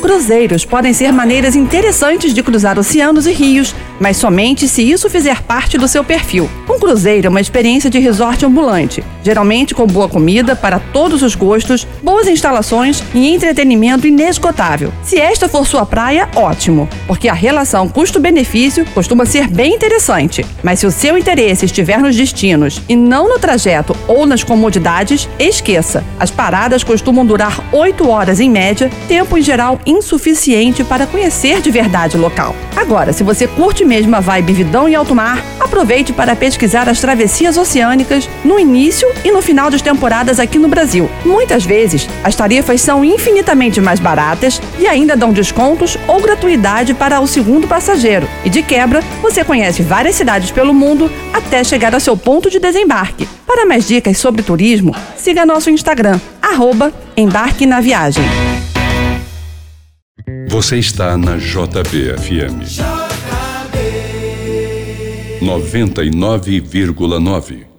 Cruzeiros podem ser maneiras interessantes de cruzar oceanos e rios, mas somente se isso fizer parte do seu perfil. Um cruzeiro é uma experiência de resort ambulante, geralmente com boa comida para todos os gostos, boas instalações e entretenimento inesgotável. Se esta for sua praia, ótimo, porque a relação custo-benefício costuma ser bem interessante. Mas se o seu interesse estiver nos destinos e não no trajeto ou nas comodidades, esqueça. As paradas costumam durar 8 horas em média, tempo em geral insuficiente para conhecer de verdade o local. Agora, se você curte mesmo a vibe vidão e alto mar, aproveite para pesquisar as travessias oceânicas no início e no final das temporadas aqui no Brasil. Muitas vezes, as tarifas são infinitamente mais baratas e ainda dão descontos ou gratuidade para o segundo passageiro. E de quebra, você conhece várias cidades pelo mundo até chegar ao seu ponto de desembarque. Para mais dicas sobre turismo, siga nosso Instagram, arroba Embarque na Viagem. Você está na JBFM. 99,9.